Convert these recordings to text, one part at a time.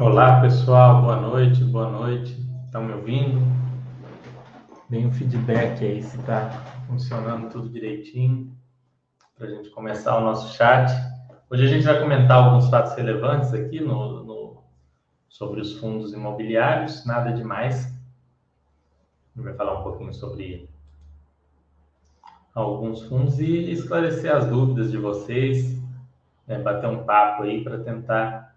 Olá pessoal, boa noite, boa noite. Estão me ouvindo? Deem um feedback aí se está funcionando tudo direitinho para a gente começar o nosso chat. Hoje a gente vai comentar alguns fatos relevantes aqui no, no sobre os fundos imobiliários, nada demais. A gente vai falar um pouquinho sobre alguns fundos e esclarecer as dúvidas de vocês, né, bater um papo aí para tentar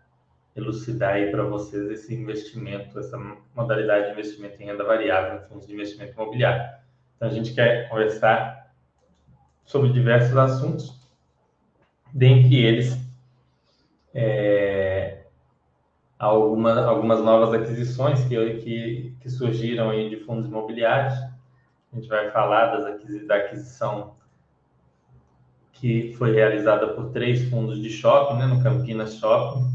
elucidar aí para vocês esse investimento, essa modalidade de investimento em renda variável em fundos de investimento imobiliário. Então a gente quer conversar sobre diversos assuntos, dentre eles é, alguma, algumas novas aquisições que, que, que surgiram aí de fundos imobiliários a gente vai falar das da aquisição que foi realizada por três fundos de shopping, né, no Campinas Shopping,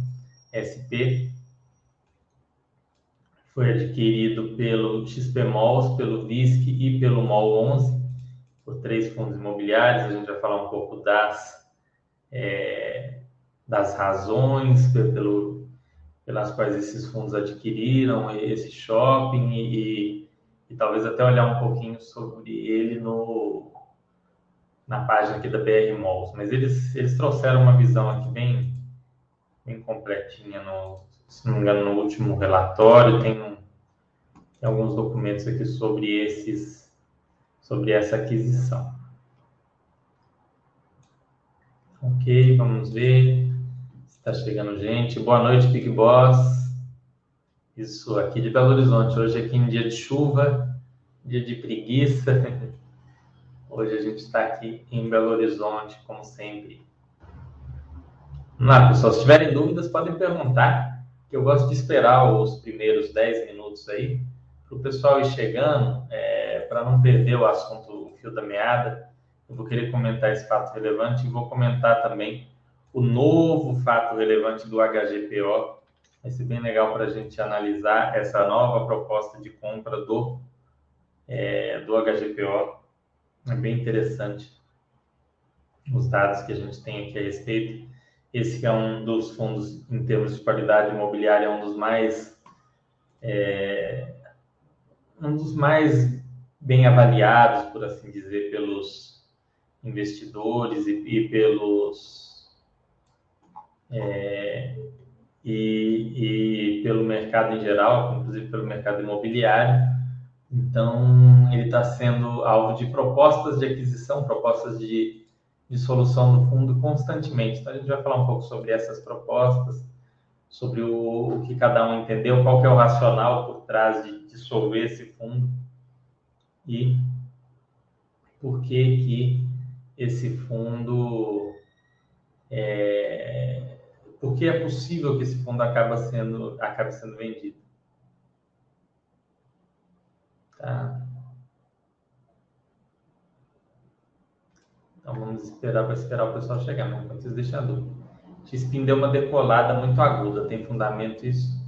SP. Foi adquirido pelo XP Malls, pelo VISC e pelo MOL 11, por três fundos imobiliários. A gente vai falar um pouco das, é, das razões pelo, pelas quais esses fundos adquiriram esse shopping e, e talvez até olhar um pouquinho sobre ele no, na página aqui da BR Malls. Mas eles, eles trouxeram uma visão aqui bem, bem completinha, no, se não me engano, no último relatório. Tem, um, tem alguns documentos aqui sobre esses sobre essa aquisição. Ok, vamos ver está chegando gente. Boa noite, Big Boss. Isso aqui de Belo Horizonte. Hoje aqui em dia de chuva, dia de preguiça. Hoje a gente está aqui em Belo Horizonte, como sempre. Lá, pessoal. Se tiverem dúvidas, podem perguntar, que eu gosto de esperar os primeiros 10 minutos aí, para o pessoal ir chegando, é, para não perder o assunto, o fio da meada. Eu vou querer comentar esse fato relevante e vou comentar também o novo fato relevante do HGPO, Vai ser bem legal para a gente analisar essa nova proposta de compra do, é, do HGPO. É bem interessante os dados que a gente tem aqui a respeito. Esse é um dos fundos, em termos de qualidade imobiliária, é um dos mais é, um dos mais bem avaliados, por assim dizer, pelos investidores e, e pelos é, e, e pelo mercado em geral, inclusive pelo mercado imobiliário. Então, ele está sendo alvo de propostas de aquisição, propostas de, de solução no fundo constantemente. Então, a gente vai falar um pouco sobre essas propostas, sobre o, o que cada um entendeu, qual é o racional por trás de dissolver esse fundo e por que que esse fundo é, porque é possível que esse fundo acabe sendo, acabe sendo vendido. Tá? Então vamos esperar para esperar o pessoal chegar, mas enquanto vocês deixam a dúvida. X-Pin deu uma decolada muito aguda, tem fundamento isso?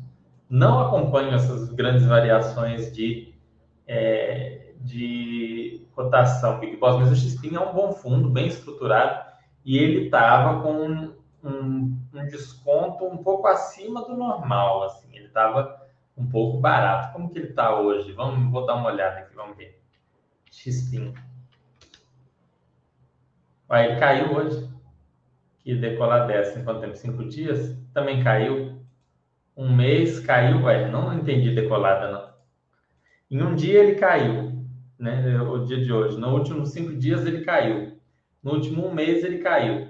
Não acompanho essas grandes variações de, é, de cotação Big Boss, mas o X-Pin é um bom fundo, bem estruturado, e ele estava com um, um desconto um pouco acima do normal, assim, ele estava um pouco barato. Como que ele está hoje? Vamos, vou dar uma olhada aqui, vamos ver. Xpin. Olha, ele caiu hoje. Que decolar dessa em quanto tempo? Cinco dias? Também caiu. Um mês caiu, ué, não entendi decolada, não. Em um dia ele caiu, né? O dia de hoje. Nos últimos cinco dias ele caiu. No último mês ele caiu.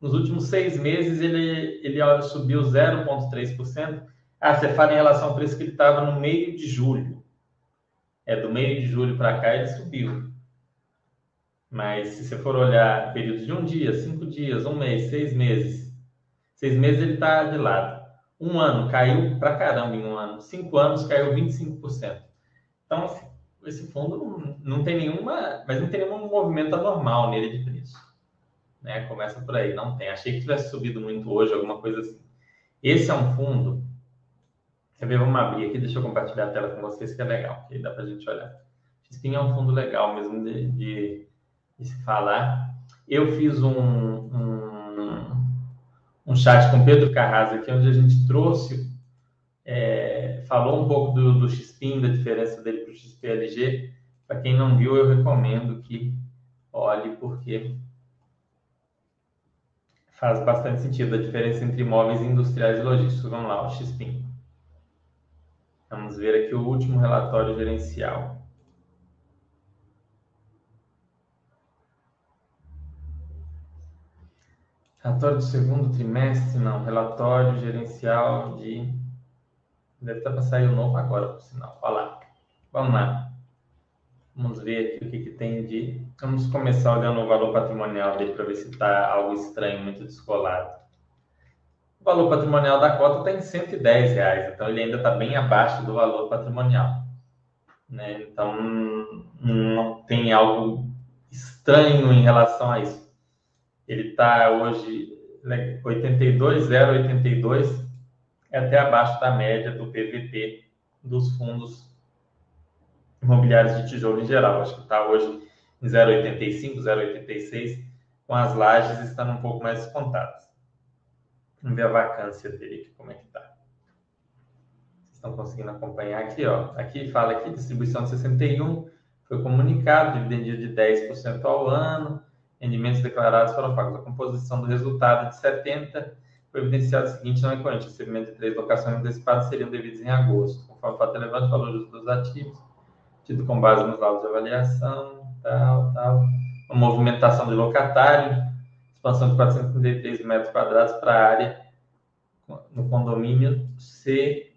Nos últimos seis meses, ele, ele subiu 0,3%. Ah, você fala em relação ao preço que ele estava no meio de julho. É, do meio de julho para cá, ele subiu. Mas se você for olhar períodos de um dia, cinco dias, um mês, seis meses, seis meses ele está de lado. Um ano caiu para caramba em um ano. Cinco anos caiu 25%. Então, assim, esse fundo não, tem nenhuma, mas não tem nenhum movimento anormal nele de preço né? Começa por aí, não tem. Achei que tivesse subido muito hoje, alguma coisa assim. Esse é um fundo. Quer ver? Vamos abrir aqui, deixa eu compartilhar a tela com vocês, que é legal, que dá para a gente olhar. Xpin é um fundo legal mesmo de, de, de se falar. Eu fiz um, um, um, chat com Pedro Carrasa aqui, onde a gente trouxe É, falou um pouco do, do XPIN, da diferença dele para o XPLG. Para quem não viu, eu recomendo que olhe, porque faz bastante sentido a diferença entre imóveis industriais e logísticos. Vamos lá, o XPIN. Vamos ver aqui o último relatório gerencial. Relatório do segundo trimestre, não. Relatório gerencial de. Deve estar para sair o novo agora, por sinal. Olha lá. Vamos lá. Vamos ver aqui o que, que tem de. Vamos começar olhando o valor patrimonial dele para ver se está algo estranho, muito descolado. O valor patrimonial da cota está em 110 reais, então ele ainda está bem abaixo do valor patrimonial. Né? Então não tem algo estranho em relação a isso. Ele está hoje 82,082, né, é até abaixo da média do PVP dos fundos imobiliários de tijolo em geral. Acho que está hoje em 0,85, 0,86, com as lajes estando um pouco mais descontadas. Vamos ver a vacância dele aqui, como é que está. Vocês estão conseguindo acompanhar aqui, ó. Aqui fala aqui, distribuição de 61, foi comunicado, dividendo de 10% ao ano, rendimentos declarados foram pagos. A composição do resultado de 70 foi evidenciado o seguinte, não é corrente. Recebimento de três locações antecipadas seriam devidos em agosto, conforme o fato relevante, o valor dos ativos, tido com base nos laudos de avaliação, tal, tal. Uma movimentação de locatário, expansão de 433 metros quadrados para a área no condomínio C,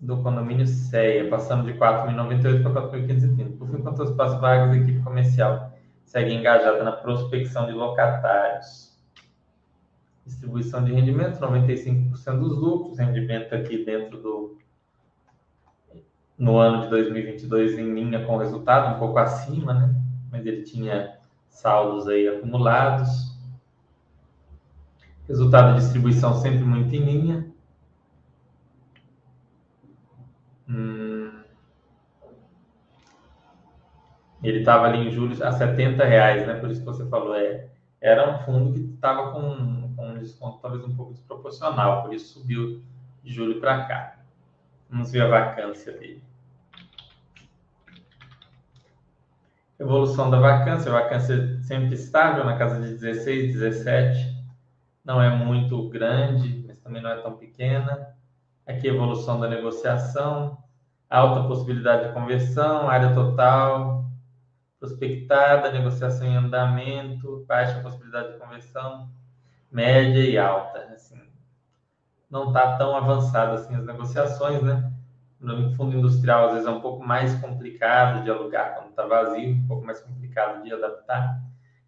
do condomínio CEA, passando de 4.098 para 4.530. Por fim, quanto aos espaços vagas da equipe comercial, segue engajada na prospecção de locatários. Distribuição de rendimentos, 95% dos lucros, rendimento aqui dentro do no ano de 2022 em linha com o resultado, um pouco acima, né? Mas ele tinha saldos aí acumulados. Resultado de distribuição sempre muito em linha. Hum. Ele estava ali em julho a 70 reais, né? Por isso que você falou, é, era um fundo que estava com, com, um desconto talvez um pouco desproporcional, por isso subiu de julho para cá. Vamos ver a vacância dele. Evolução da vacância, a vacância sempre estável na casa de 16, 17, não é muito grande, mas também não é tão pequena. Aqui evolução da negociação, alta possibilidade de conversão, área total, prospectada, negociação em andamento, baixa possibilidade de conversão, média e alta. Assim, não está tão avançada assim as negociações, né? No fundo industrial, às vezes é um pouco mais complicado de alugar quando está vazio, um pouco mais complicado de adaptar.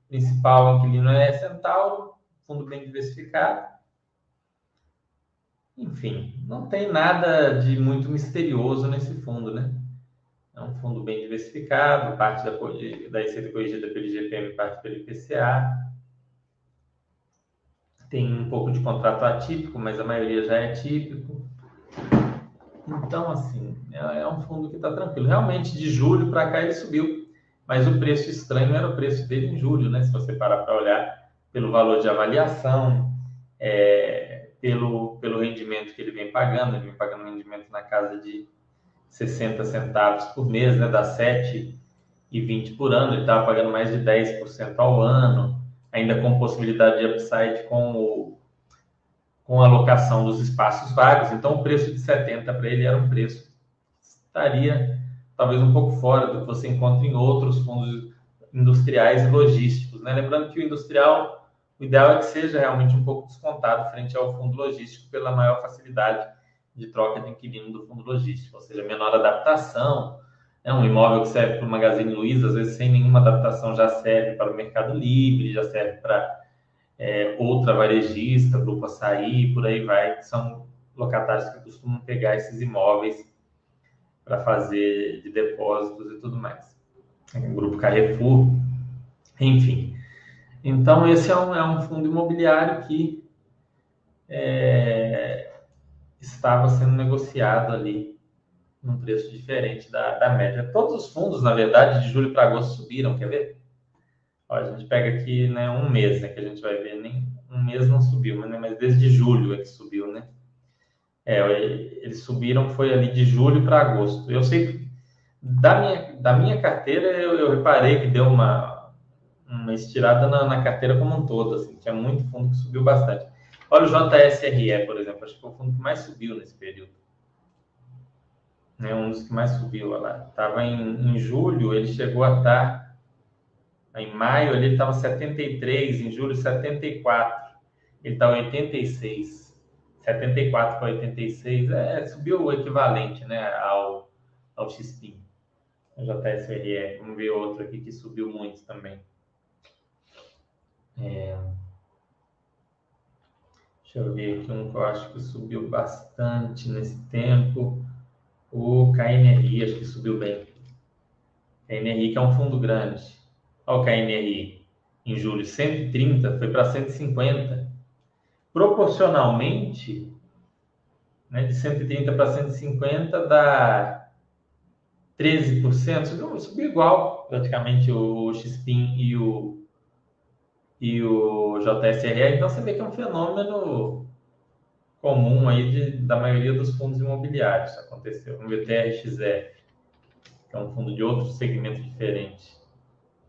Principal inquilino é Centauro, fundo bem diversificado. Enfim, não tem nada de muito misterioso nesse fundo, né? É um fundo bem diversificado, parte da, da receita corrigida pelo IGPM, parte pelo IPCA. Tem um pouco de contrato atípico, mas a maioria já é típico. Então, assim, é, é um fundo que está tranquilo. Realmente, de julho para cá ele subiu, mas o preço estranho era o preço dele em julho, né? Se você parar para olhar pelo valor de avaliação, é, pelo, pelo rendimento que ele vem pagando, ele vem pagando um rendimento na casa de 60 centavos por mês, né? Dá 7,20 por ano, ele estava pagando mais de 10% ao ano, ainda com possibilidade de upside com, o, com a alocação dos espaços vagos. Então, o preço de 70 para ele era um preço que estaria talvez um pouco fora do que você encontra em outros fundos industriais e logísticos. Né? Lembrando que o industrial, o ideal é que seja realmente um pouco descontado frente ao fundo logístico pela maior facilidade de troca de inquilino do fundo logístico, ou seja, menor adaptação. É um imóvel que serve para o Magazine Luiza, às vezes sem nenhuma adaptação já serve para o Mercado Livre, já serve para é, outra varejista, Grupo Açaí, por aí vai, são locatários que costumam pegar esses imóveis para fazer de depósitos e tudo mais. Grupo Carrefour, enfim. Então, esse é um, é um fundo imobiliário que é, estava sendo negociado ali num preço diferente da, da média. Todos os fundos, na verdade, de julho para agosto subiram, quer ver? Olha, a gente pega aqui né, um mês, né, que a gente vai ver, nem um mês não subiu, mas, né, mas desde julho é que subiu, né? É, eles subiram, foi ali de julho para agosto. Eu sei que da minha, da minha carteira, eu, eu reparei que deu uma, uma estirada na, na, carteira como um todo. Assim, tinha muito fundo que subiu bastante. Olha o JSRE, por exemplo, acho que foi o fundo que mais subiu nesse período. É um dos que mais subiu lá. Estava em, em julho, ele chegou a estar. Tá, em maio, ele estava 73, em julho, 74. Ele está 86. 74 para 86, é, subiu o equivalente né, ao, ao XPIN, o JSRE. Vamos ver outro aqui que subiu muito também. É, deixa eu ver aqui um que eu acho que subiu bastante nesse tempo. O KNRI, acho que subiu bem. KNRI, que é um fundo grande. Olha o KNRI, em julho, 130, foi para 150 proporcionalmente, né, de 130 para 150 dá 13%, subiu, subiu igual praticamente o XPIN e o, e o JSRE, então você vê que é um fenômeno comum aí de, da maioria dos fundos imobiliários, aconteceu. Vamos ver o TRXF, que é um fundo de outro segmento diferente.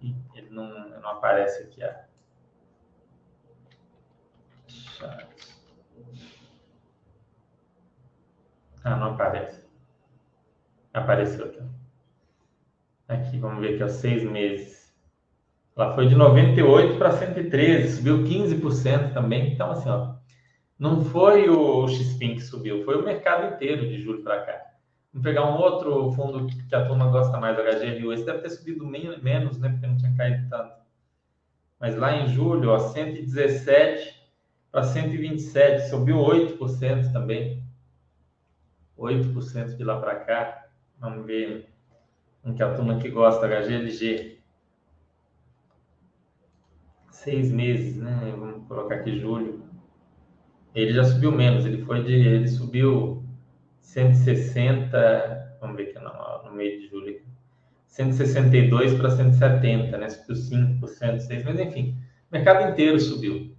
E ele não, não aparece aqui a, ah, não aparece. Apareceu tá? Aqui, vamos ver aqui, ó, seis meses. Ela foi de 98 para 113, subiu 15% também. Então, assim, ó, não foi o XPIN que subiu, foi o mercado inteiro de julho para cá. Vamos pegar um outro fundo que a turma gosta mais, HGRU. Esse deve ter subido menos, né? Porque não tinha caído tanto. Mas lá em julho, ó, 117 para 127, subiu 8% também. 8% de lá para cá. Vamos ver um que a turma que gosta, HGLG. Seis meses, né? Vamos colocar aqui julho. Ele já subiu menos, ele foi de. Ele subiu 160. Vamos ver aqui no, no meio de julho. 162 para 170, né? Subiu 5%, 6%, mas enfim, o mercado inteiro subiu.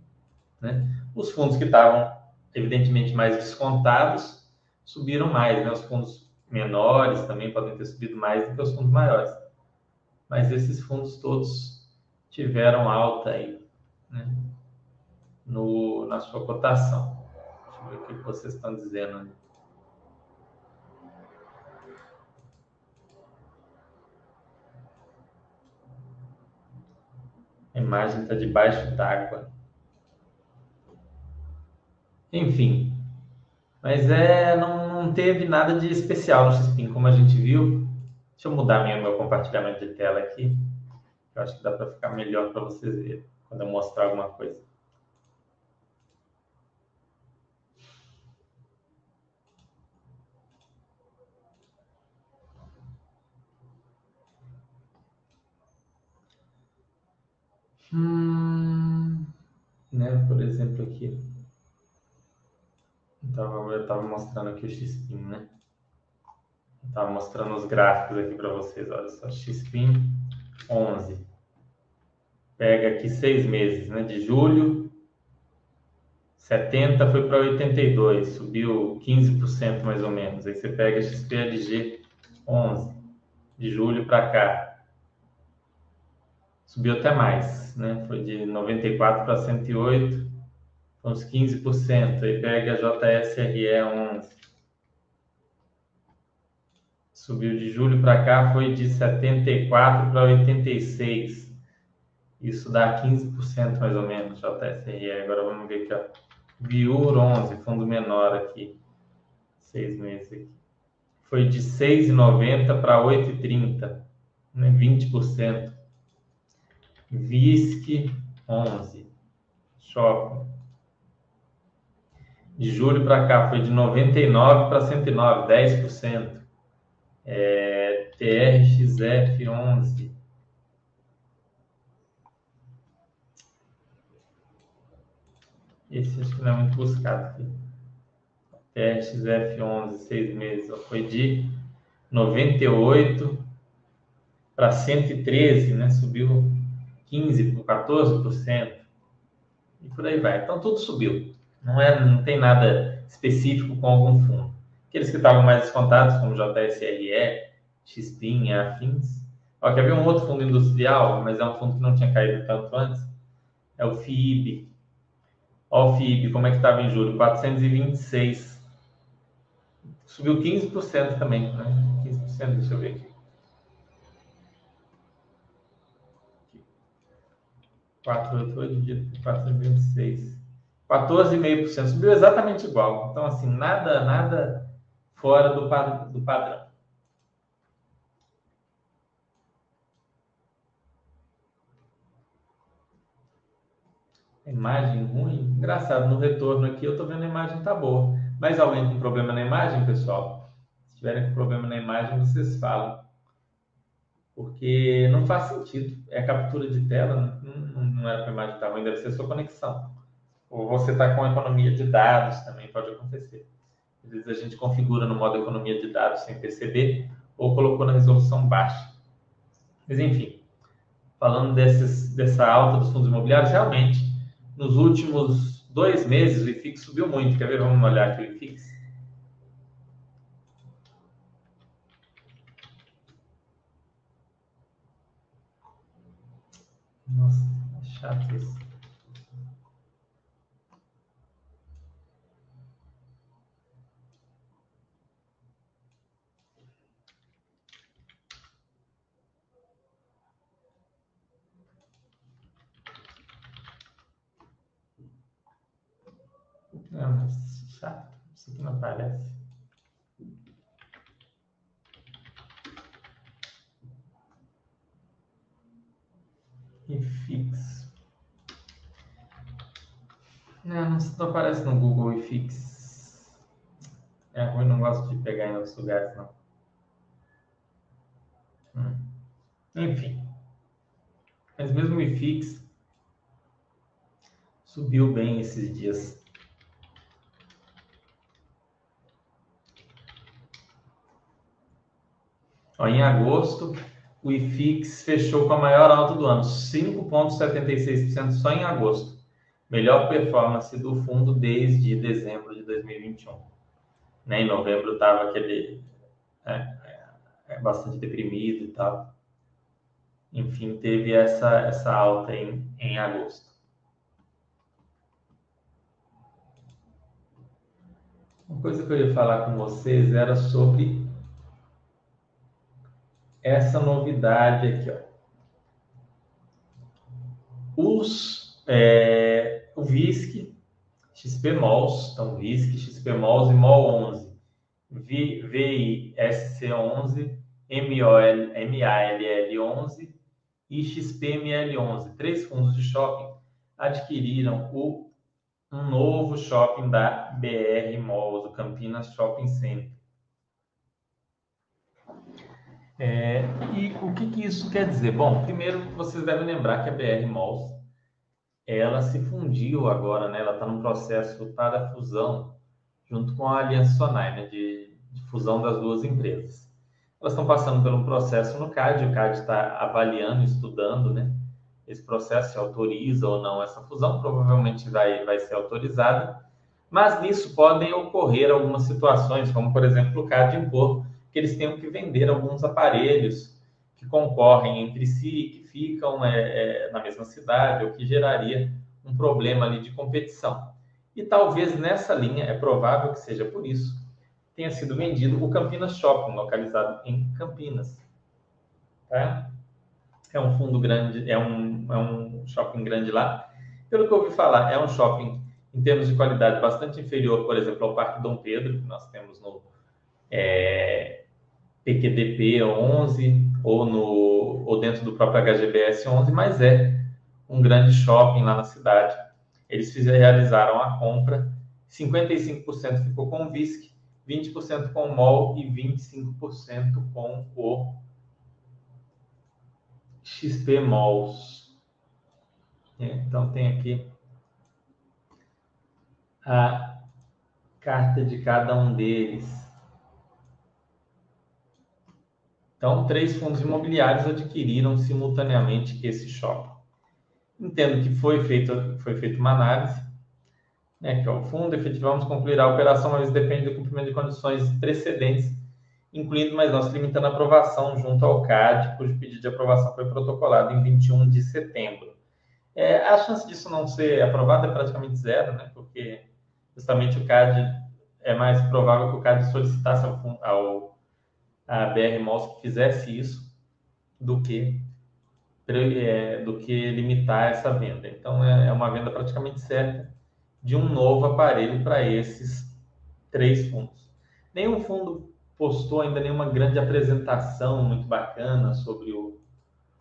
Né? Os fundos que estavam, evidentemente, mais descontados subiram mais, né? Os fundos menores também podem ter subido mais do que os fundos maiores. Mas esses fundos todos tiveram alta aí, né? No, na sua cotação. Deixa eu ver o que vocês estão dizendo. A imagem está debaixo d'água. Enfim, mas é, não, não teve nada de especial no Xpin, como a gente viu. Deixa eu mudar minha, meu compartilhamento de tela aqui. Eu acho que dá para ficar melhor para vocês verem quando eu mostrar alguma coisa. Hum, né, por exemplo aqui. Então, eu estava mostrando aqui o Xpin, né? Estava mostrando os gráficos aqui para vocês. Olha só, Xpin 11. Pega aqui seis meses, né? De julho, 70 foi para 82, subiu 15% mais ou menos. Aí você pega XPLG 11, de julho para cá. Subiu até mais, né? Foi de 94 para 108 uns 15%. Aí pega JSRE 11. Subiu de julho para cá, foi de 74 para 86. Isso dá 15% mais ou menos, JSRE. Agora vamos ver aqui, ó. Biur 11, fundo menor aqui. Seis meses aqui. Foi de 6,90 para 8,30. Né? 20%. VISC 11. Shopping de julho para cá foi de 99 para 109, 10%. É, TRXF11. Esse acho que não é muito buscado aqui. TRXF11, seis meses, foi de 98 para 113, né? Subiu 15 por 14%. E por aí vai. Então tudo subiu. Não, é, não tem nada específico com algum fundo. Aqueles que estavam mais descontados, como JSRE, XPIN afins. Ó, quer ver um outro fundo industrial, mas é um fundo que não tinha caído tanto antes? É o FIB. Ó, o FIB, como é que estava em julho? 426. Subiu 15% também, né? 15%, deixa eu ver aqui. 4,8, 426. 14,5%. Subiu exatamente igual. Então, assim, nada, nada fora do, do padrão. Imagem ruim? Engraçado, no retorno aqui eu estou vendo a imagem tá boa. Mas alguém com problema na imagem, pessoal? Se tiverem com problema na imagem, vocês falam. Porque não faz sentido. É captura de tela, não, não era para a imagem estar ruim, deve ser sua conexão. Ou você está com economia de dados, também pode acontecer. Às vezes a gente configura no modo economia de dados sem perceber, ou colocou na resolução baixa. Mas enfim, falando desses, dessa alta dos fundos imobiliários, realmente nos últimos dois meses, o IFIX subiu muito. Quer ver? Vamos olhar aqui o IFIX. Nossa, é chato isso. Não, mas chato. Isso aqui não aparece. E fix. Não, não aparece no Google e fix. É ruim, não gosto de pegar em outros lugares, não. Hum. Enfim. Mas mesmo o IFIX subiu bem esses dias. Ó, em agosto, o IFIX fechou com a maior alta do ano, 5,76% só em agosto. Melhor performance do fundo desde dezembro de 2021. Né? Em novembro estava aquele é, é, é, bastante deprimido e tal. Enfim, teve essa, essa alta em, em agosto. Uma coisa que eu ia falar com vocês era sobre essa novidade aqui, ó. Os, é, o VISC, XP Mols, então VISC, XP Mols e MOL 11, VISC 11, MALL 11 e XPML 11. Três fundos de shopping adquiriram o, um novo shopping da BR Malls, o Campinas Shopping Center. É, e o que, que, isso quer dizer? Bom, primeiro vocês devem lembrar que a BR Malls ela se fundiu agora, né? Ela está num processo para fusão junto com a Aliança Sonai, né? De, de fusão das duas empresas. Elas estão passando por um processo no CAD, o CAD está avaliando, estudando, né? Esse processo se autoriza ou não essa fusão, provavelmente vai, vai ser autorizada, mas nisso podem ocorrer algumas situações, como por exemplo o CAD impor que eles tenham que vender alguns aparelhos que concorrem entre si, que ficam é, é, na mesma cidade, o que geraria um problema ali de competição. E talvez nessa linha, é provável que seja por isso, tenha sido vendido o Campinas Shopping, localizado em Campinas. Tá? É um fundo grande, é um, é um shopping grande lá. Pelo que eu ouvi falar, é um shopping em termos de qualidade bastante inferior, por exemplo, ao Parque Dom Pedro, que nós temos no, é, PQDP 11 ou, no, ou dentro do próprio HGBS 11, mas é um grande shopping lá na cidade. Eles realizaram a compra, 55% ficou com o VISC, 20% com o MOL e 25% com o XP Malls. É, então tem aqui a carta de cada um deles. Então, três fundos imobiliários adquiriram simultaneamente esse shopping. Entendo que foi feito foi feita uma análise, né, que é o fundo, efetivamos concluir a operação, mas depende do cumprimento de condições precedentes, incluindo, mas não se limitando à aprovação junto ao CAD, cujo pedido de aprovação foi protocolado em 21 de setembro. É, a chance disso não ser aprovado é praticamente zero, né, porque justamente o CAD é mais provável que o CAD solicitasse ao, ao a BR Malls que fizesse isso do que é, do que limitar essa venda. Então é, é uma venda praticamente certa de um novo aparelho para esses três fundos. Nenhum fundo postou ainda nenhuma grande apresentação muito bacana sobre o,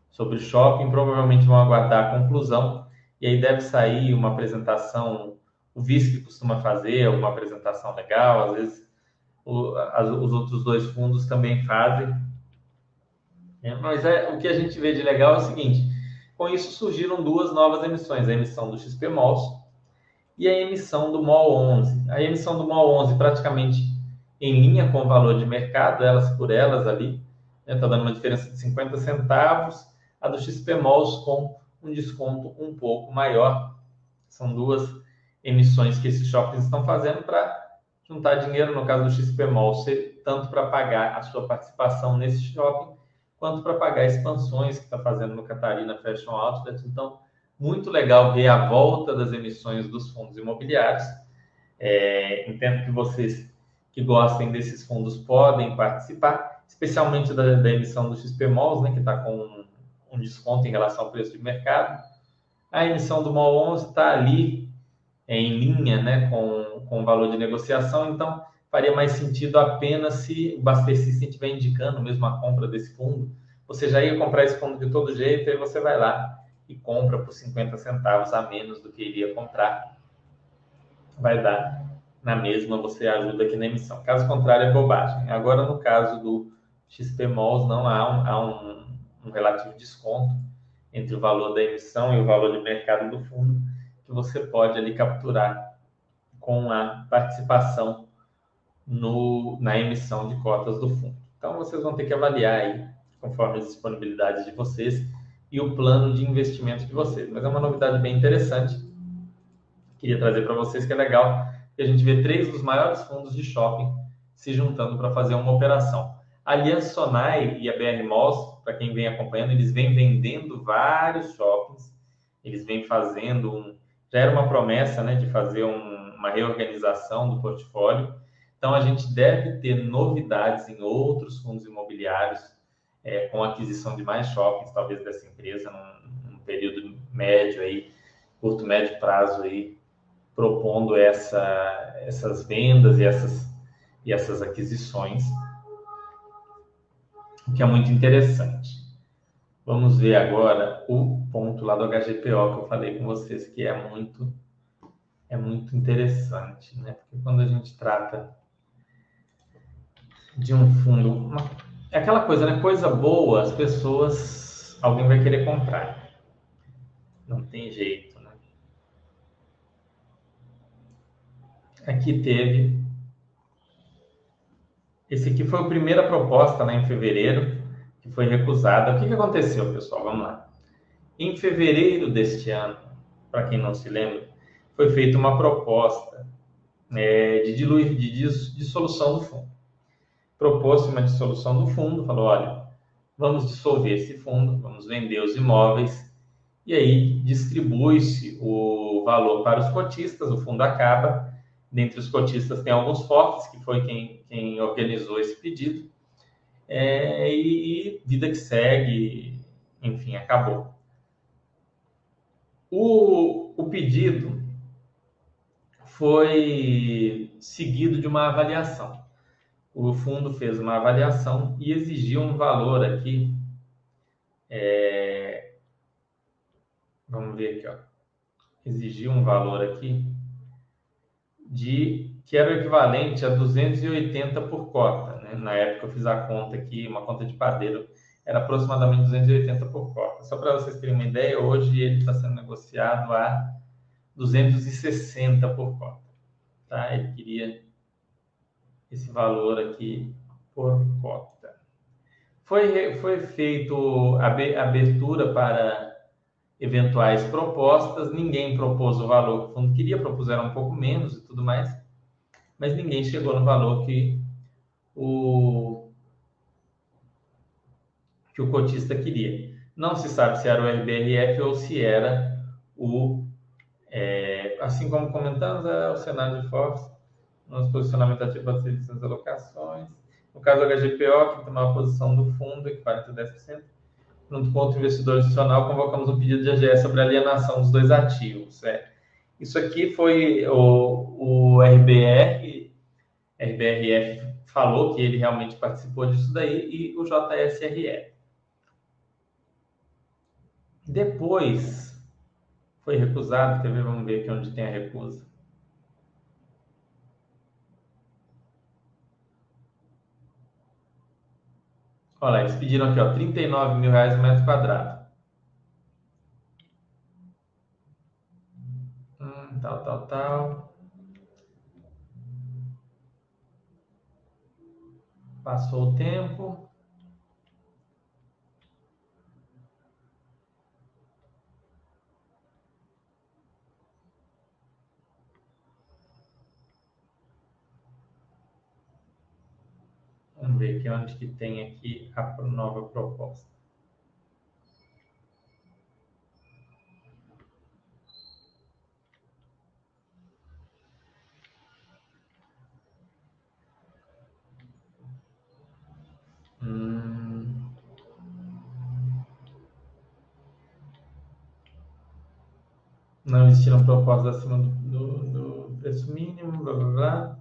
sobre o shopping, provavelmente vão aguardar a conclusão, e aí deve sair uma apresentação, o vice que costuma fazer, uma apresentação legal, às vezes o, as, os outros dois fundos também fazem. É, mas é, o que a gente vê de legal é o seguinte, com isso surgiram duas novas emissões, a emissão do XP Malls e a emissão do MOL 11. A emissão do MOL 11 praticamente em linha com o valor de mercado, elas por elas ali, está né, tá dando uma diferença de 50 centavos, a do XP Malls com um desconto um pouco maior. São duas emissões que esses shoppings estão fazendo para juntar dinheiro, no caso do XP Mall, tanto para pagar a sua participação nesse shopping, quanto para pagar expansões que está fazendo no Catarina Fashion Outlet. Então, muito legal ver a volta das emissões dos fundos imobiliários. É, entendo que vocês que gostem desses fundos podem participar, especialmente da, da emissão do XP Malls, né, que está com um, um, desconto em relação ao preço de mercado. A emissão do MOL 11 está ali em linha né, com, com o valor de negociação, então faria mais sentido apenas se o Bastecista estiver indicando mesmo a compra desse fundo. Você já ia comprar esse fundo de todo jeito, aí você vai lá e compra por 50 centavos a menos do que iria comprar, vai dar na mesma, você ajuda aqui na emissão. Caso contrário, é bobagem. Agora, no caso do XP Malls, não há um, há um, um relativo desconto entre o valor da emissão e o valor de mercado do fundo, que você pode ali capturar com a participação no, na emissão de cotas do fundo. Então, vocês vão ter que avaliar aí, conforme as disponibilidades de vocês, e o plano de investimento de vocês. Mas é uma novidade bem interessante. Queria trazer para vocês que é legal que a gente vê três dos maiores fundos de shopping se juntando para fazer uma operação. A Aliança Sonai e a BR Malls, para quem vem acompanhando, eles vêm vendendo vários shoppings, eles vêm fazendo um. Já era uma promessa né, de fazer um, uma reorganização do portfólio. Então, a gente deve ter novidades em outros fundos imobiliários é, com aquisição de mais shoppings, talvez dessa empresa, num, num, período médio aí, curto, médio prazo aí, propondo essa, essas vendas e essas, e essas aquisições, o que é muito interessante. Vamos ver agora o ponto lá do HGPO que eu falei com vocês, que é muito, é muito interessante, né? Porque quando a gente trata de um fundo, uma é aquela coisa, né? Coisa boa, as pessoas. Alguém vai querer comprar. Não tem jeito, né? Aqui teve. Esse aqui foi a primeira proposta né, em fevereiro, foi recusada. O que, que aconteceu, pessoal? Vamos lá. Em fevereiro deste ano, para quem não se lembra, foi feita uma proposta né, de, diluir, de dissolução do fundo propôs uma dissolução do fundo, falou: olha, vamos dissolver esse fundo, vamos vender os imóveis, e aí distribui-se o valor para os cotistas, o fundo acaba. Dentre os cotistas tem alguns fortes, que foi quem, quem organizou esse pedido, é, e vida que segue, enfim, acabou. O, o pedido foi seguido de uma avaliação o fundo fez uma avaliação e exigiu um valor aqui. É... Vamos ver aqui, ó. Exigiu um valor aqui de que era o equivalente a 280 por cota. Né? Na época eu fiz a conta aqui, uma conta de padeiro, era aproximadamente 280 por cota. Só para vocês terem uma ideia, hoje ele está sendo negociado a 260 por cota. Tá? Ele queria esse valor aqui por cota. Foi, foi feito a abertura para eventuais propostas, ninguém propôs o valor que o fundo queria, propuseram um pouco menos e tudo mais, mas ninguém chegou no valor que o, que o cotista queria. Não se sabe se era o RBRF ou se era o, é, assim como comentamos, é o cenário de Forbes, nosso posicionamento ativo para as alocações. No caso do HGPO, que tomou a posição do fundo, equivalente a 10%, junto com outro investidor adicional, convocamos um pedido de AGS sobre alienação dos dois ativos. É. Isso aqui foi o, o RBR, RBRF falou que ele realmente participou disso daí e o JSRE. Depois foi recusado, quer ver? Vamos ver aqui onde tem a recusa. Olha, eles pediram aqui, ó, 39 mil reais o metro quadrado. Hum, tal, tal, tal. Passou o tempo. Vamos ver aqui onde que tem aqui a nova proposta. Hum. Não existiram propostas acima do, do, do preço mínimo, blá blá blá.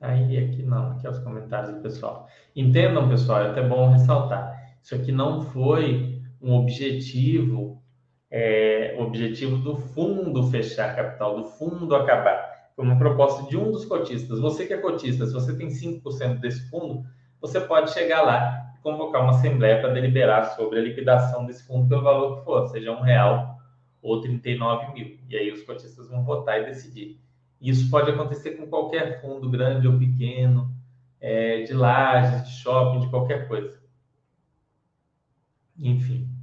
Aí aqui não, aqui é os comentários do pessoal. Entendam, pessoal, é até bom ressaltar. Isso aqui não foi um objetivo, é, objetivo do fundo fechar capital, do fundo acabar. Uma proposta de um dos cotistas. Você que é cotista, se você tem 5% desse fundo, você pode chegar lá e convocar uma assembleia para deliberar sobre a liquidação desse fundo pelo valor que for, seja um real ou 39 mil. E aí os cotistas vão votar e decidir. Isso pode acontecer com qualquer fundo, grande ou pequeno, é, de lajes, de shopping, de qualquer coisa. Enfim.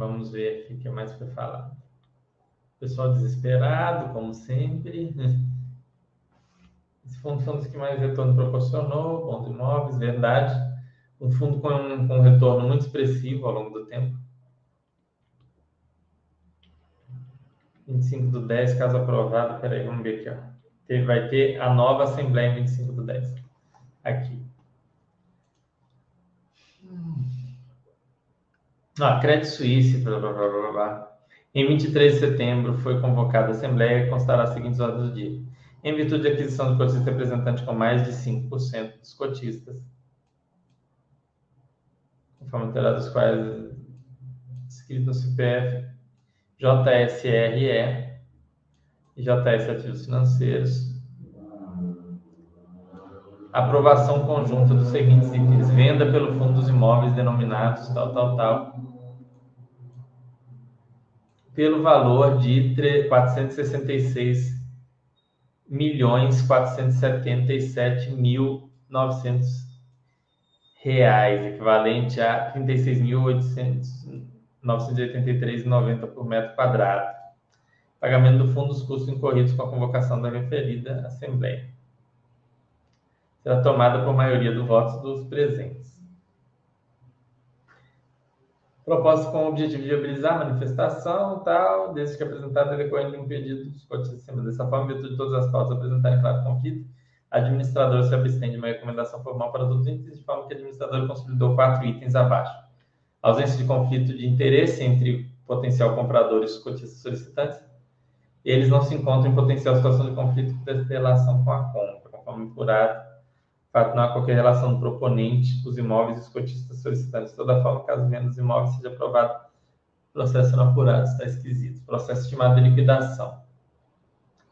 Vamos ver aqui o que mais foi falado. Pessoal desesperado, como sempre. Esse fundo foi um dos que mais retorno proporcionou, bons imóveis, verdade. Um fundo com um, com um retorno muito expressivo ao longo do tempo. 25 do 10, caso aprovado. Peraí, vamos ver aqui. Ó. Vai ter a nova Assembleia em 25 do 10. Aqui. Ah, Credit Suisse, blá, blá, blá, blá, blá. Em 23 de setembro foi convocada a Assembleia e constará as seguintes ordens do dia em virtude de aquisição de cotista representante com mais de 5% dos cotistas, conforme terá dos quais escrito no CPF, JSRE e JS Ativos Financeiros. Aprovação conjunta dos seguintes itens: venda pelo fundo dos imóveis denominados tal, tal, tal, pelo valor de 466 milhões quatrocentos setenta e sete mil novecentos reais, equivalente a trinta e seis mil oitocentos novecentos oitenta e três noventa por metro quadrado. Pagamento do fundo dos custos incorridos com a convocação da referida Assembleia. Será tomada por maioria dos votos dos presentes. Proposta com o objetivo de viabilizar a manifestação, tal, desde que apresentada decorrendo de um pedido cotistas acima. Dessa forma, em virtude de todas as pautas apresentarem claro conflito, a administradora se abstém de uma recomendação formal para todos os itens, de forma que a administradora consolidou quatro itens abaixo. ausência de conflito de interesse entre potencial comprador e os cotistas solicitantes. Eles não se encontram em potencial situação de conflito por relação com a compra, conforme apurado fato não há qualquer relação do proponente, os imóveis e os cotistas solicitantes. Toda forma, caso menos imóveis seja aprovado, processo não apurado, está esquisito. Processo estimado de liquidação.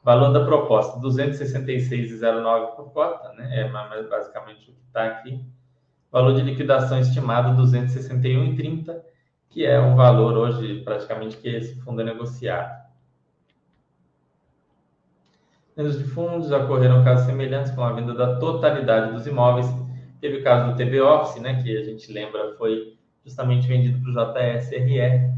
Valor da proposta, 266,09 por cota, né? É basicamente o que está aqui. Valor de liquidação estimado, 261,30. que é o valor hoje praticamente que esse fundo é negociado. Nos de fundos ocorreram casos semelhantes com a venda da totalidade dos imóveis. Teve o caso do TB Office, né, que a gente lembra foi justamente vendido para o JSRE.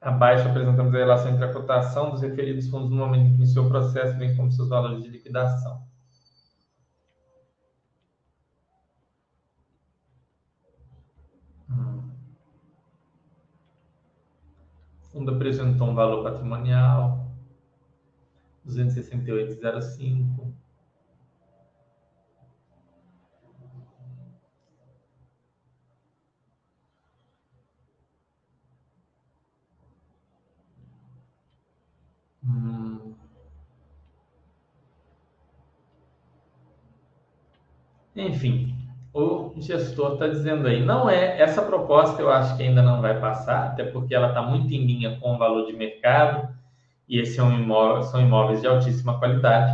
Abaixo apresentamos a relação entre a cotação dos referidos fundos no momento em que iniciou o processo, bem como seus valores de liquidação. O fundo apresentou um valor patrimonial 268,05. Hum. Enfim, o gestor está dizendo aí, não é essa proposta, eu acho que ainda não vai passar, até porque ela está muito em linha com o valor de mercado e esse é um imóvel, são imóveis de altíssima qualidade.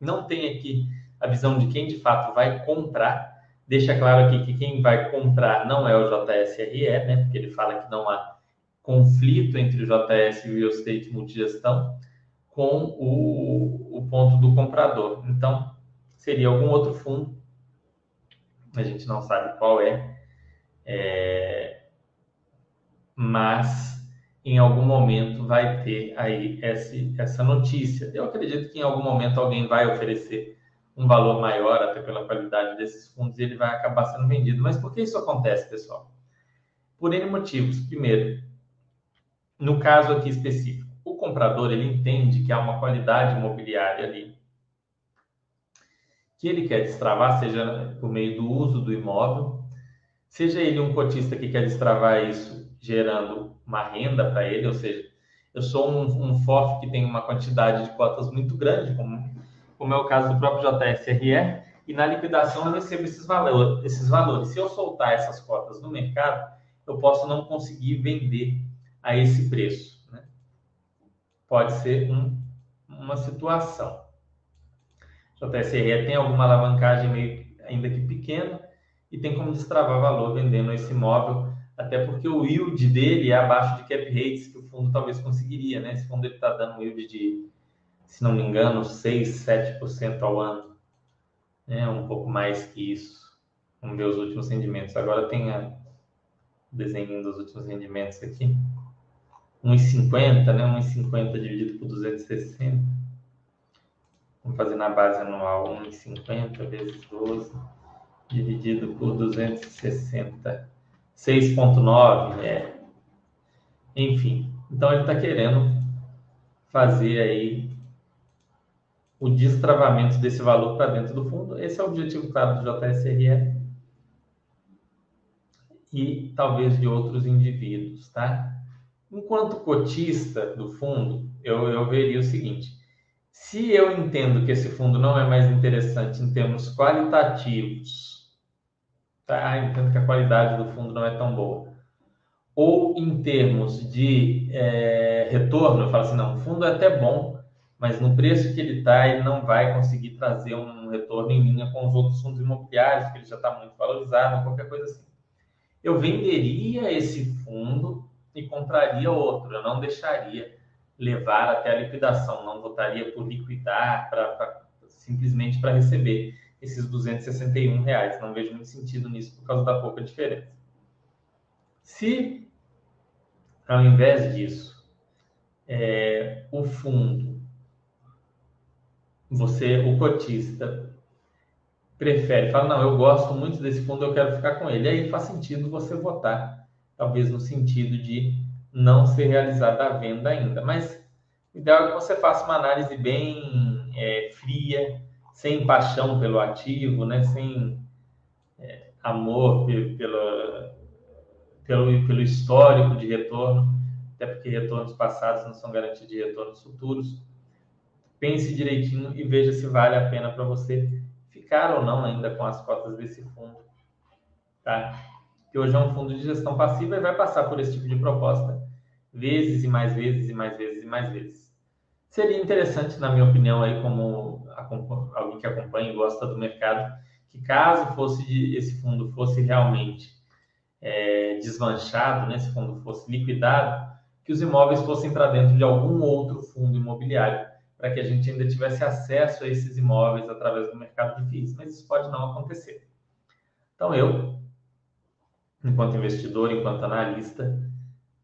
Não tem aqui a visão de quem de fato vai comprar. Deixa claro aqui que quem vai comprar não é o JSRE, né? Porque ele fala que não há conflito entre o JS e o Real Estate Multigestão com o, o ponto do comprador. Então, seria algum outro fundo a gente não sabe qual é, é, mas em algum momento vai ter aí essa, essa notícia. Eu acredito que em algum momento alguém vai oferecer um valor maior, até pela qualidade desses fundos, e ele vai acabar sendo vendido. Mas por que isso acontece, pessoal? Por N motivos. Primeiro, no caso aqui específico, o comprador ele entende que há uma qualidade imobiliária ali que ele quer destravar, seja por meio do uso do imóvel, seja ele um cotista que quer destravar isso gerando uma renda para ele, ou seja, eu sou um, um FOF que tem uma quantidade de cotas muito grande, como, como é o caso do próprio JSRE, e na liquidação eu recebo esses, valor, esses valores. Se eu soltar essas cotas no mercado, eu posso não conseguir vender a esse preço. Né? Pode ser um, uma situação. JSRE tem alguma alavancagem meio ainda que pequena e tem como destravar valor vendendo esse imóvel, até porque o yield dele é abaixo de cap rates que o fundo talvez conseguiria, né? Esse fundo está dando um yield de, se não me engano, 6, 7% ao ano, né? Um pouco mais que isso. Vamos ver os últimos rendimentos. Agora tem a desenho dos últimos rendimentos aqui. 1,50, né? 1,50 dividido por 260 Vamos fazer na base anual 1,50 vezes 12, dividido por 260. 6,9 é. Enfim, então ele está querendo fazer aí o destravamento desse valor para dentro do fundo. Esse é o objetivo, claro, do JSRE e talvez de outros indivíduos, tá? Enquanto cotista do fundo, eu, eu veria o seguinte: se eu entendo que esse fundo não é mais interessante em termos qualitativos, tá? entendo que a qualidade do fundo não é tão boa, ou em termos de é, retorno, eu falo assim, não, o fundo é até bom, mas no preço que ele está, ele não vai conseguir trazer um retorno em linha com os outros fundos imobiliários, porque ele já está muito valorizado, qualquer coisa assim. Eu venderia esse fundo e compraria outro, eu não deixaria levar até a liquidação, não votaria por liquidar pra, pra simplesmente para receber esses 261 reais. Não vejo muito sentido nisso por causa da pouca diferença. Se, ao invés disso, é, o fundo, você, o cotista, prefere, fala, não, eu gosto muito desse fundo, eu quero ficar com ele. Aí faz sentido você votar, talvez no sentido de não ser realizada a venda ainda. Mas o ideal é que você faça uma análise bem é, fria, sem paixão pelo ativo, né? sem é, amor pelo, pelo, pelo histórico de retorno, até porque retornos passados não são garantia de retornos futuros. Pense direitinho e veja se vale a pena para você ficar ou não ainda com as cotas desse fundo. Tá? Que hoje é um fundo de gestão passiva e vai passar por esse tipo de proposta vezes e mais vezes e mais vezes e mais vezes. Seria interessante, na minha opinião, aí como alguém que acompanha e gosta do mercado, que caso fosse esse fundo fosse realmente é, desmanchado, né, se fundo fosse liquidado, que os imóveis fossem para dentro de algum outro fundo imobiliário, para que a gente ainda tivesse acesso a esses imóveis através do mercado de FIIs, mas isso pode não acontecer. Então eu, enquanto investidor, enquanto analista,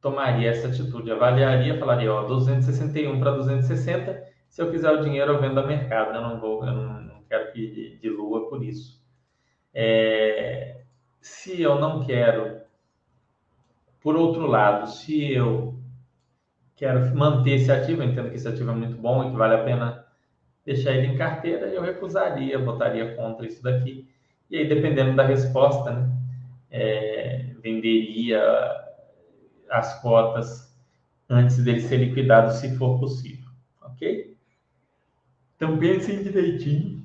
tomaria essa atitude, avaliaria, falaria, ó, 261 para 260, se eu quiser o dinheiro eu vendo a mercado, eu não vou, eu não, não quero que dilua por isso. É, se eu não quero, por outro lado, se eu quero manter esse ativo, eu entendo que esse ativo é muito bom e que vale a pena deixar ele em carteira, eu recusaria, botaria contra isso daqui. E aí, dependendo da resposta, né, é, venderia as cotas antes dele ser liquidado, se for possível. Ok? Então, pensem direitinho.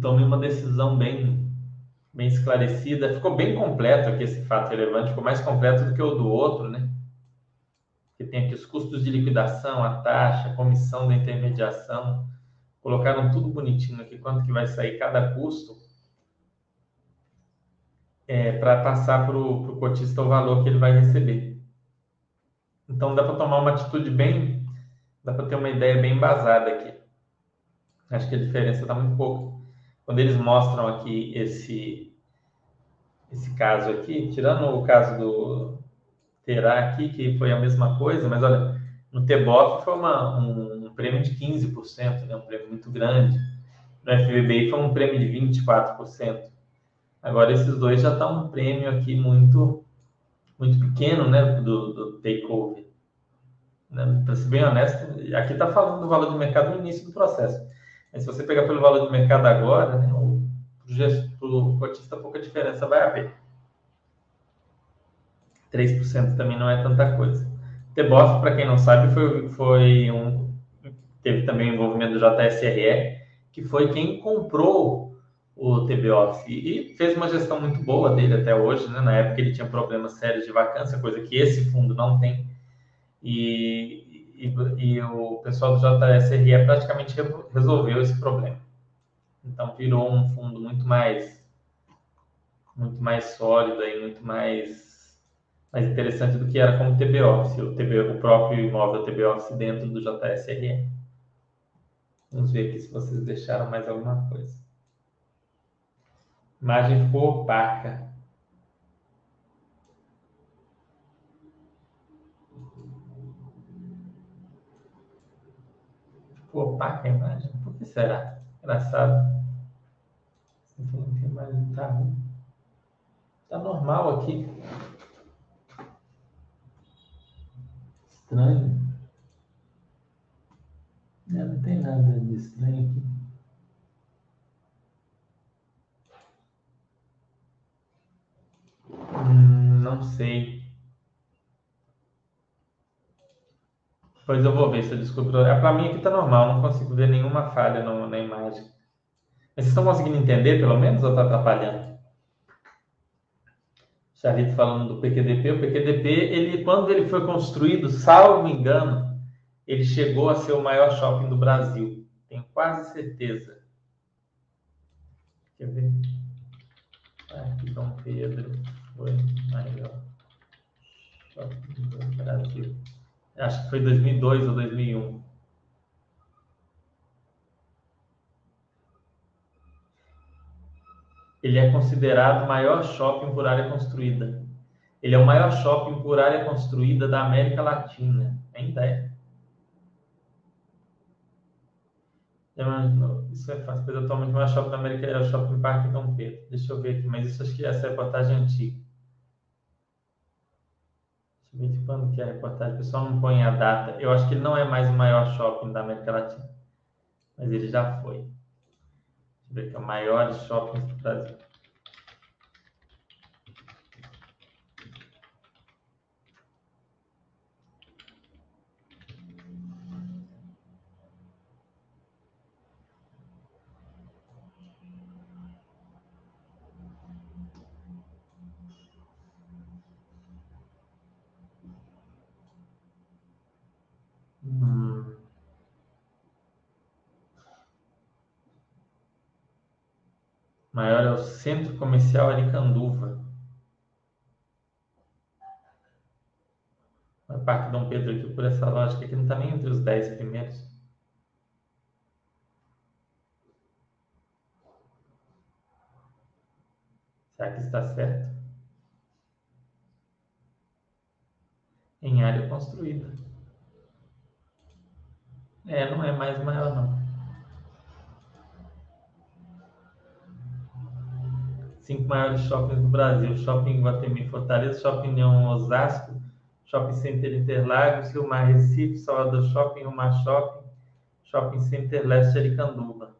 Tome uma decisão bem, bem esclarecida. Ficou bem completo aqui esse fato relevante, ficou mais completo do que o do outro, né? que tem aqui os custos de liquidação, a taxa, a comissão da intermediação, colocaram tudo bonitinho aqui, quanto que vai sair cada custo, é, para passar para o cotista o valor que ele vai receber. Então dá para tomar uma atitude bem, dá para ter uma ideia bem embasada aqui. Acho que a diferença está muito pouco. Quando eles mostram aqui esse esse caso aqui, tirando o caso do, terá aqui, que foi a mesma coisa, mas olha, no TBOF foi uma, um, um, prêmio de 15%, né, um prêmio muito grande. No FVBI foi um prêmio de 24%. Agora, esses dois já estão tá um prêmio aqui muito, muito pequeno né, do, do takeover. Né? Para ser bem honesto, aqui está falando do valor de mercado no início do processo. Mas se você pegar pelo valor de mercado agora, né, para o cotista pouca diferença vai haver. 3% também não é tanta coisa. TBOF, para quem não sabe, foi, foi um. Teve também envolvimento do JSRE, que foi quem comprou o TBOF e fez uma gestão muito boa dele até hoje. Né? Na época ele tinha problemas sérios de vacância, coisa que esse fundo não tem. E, e, e o pessoal do JSRE praticamente resolveu esse problema. Então virou um fundo muito mais muito mais sólido e muito mais mais interessante do que era como TB Office, o, TB, o próprio imóvel TB Office dentro do JSRM. Vamos ver aqui se vocês deixaram mais alguma coisa. Imagem ficou opaca. Ficou opaca a imagem? Por que será? Engraçado. Que a imagem está ruim. Está normal aqui. estranho. É, não tem nada de estranho aqui. Hum, não sei. Pois eu vou ver se eu descubro. É, para mim aqui tá normal, não consigo ver nenhuma falha no, na imagem. Mas vocês estão conseguindo entender, pelo menos, ou está atrapalhando? Charito falando do PQDP. O PQDP, ele, quando ele foi construído, salvo engano, ele chegou a ser o maior shopping do Brasil. Tenho quase certeza. Quer ver? Aqui, Dom Pedro foi. Acho que foi 2002 ou 2001. ele é considerado o maior shopping por área construída. Ele é o maior shopping por área construída da América Latina. Ainda é. Isso é fácil, pois atualmente o maior shopping da América é o Shopping Parque Dom Pedro. Deixa eu ver aqui, mas isso acho que essa é reportagem antiga. Quando que é a reportagem. O pessoal não põe a data. Eu acho que ele não é mais o maior shopping da América Latina. Mas ele já foi. Deixa eu ver aqui, o maior shopping do Brasil. Maior é o Centro Comercial Aricanduva. Parque Dom Pedro aqui, por essa lógica aqui, não está nem entre os 10 primeiros. Será que está certo? Em área construída. É, não é mais maior não. Cinco maiores shoppings do Brasil. Shopping Guatemi Fortaleza, Shopping Neon Osasco, Shopping Center Interlagos, Rio Mar Recife, Salvador Shopping, Rio Mar Shopping, Shopping Center Leste Aricanduva.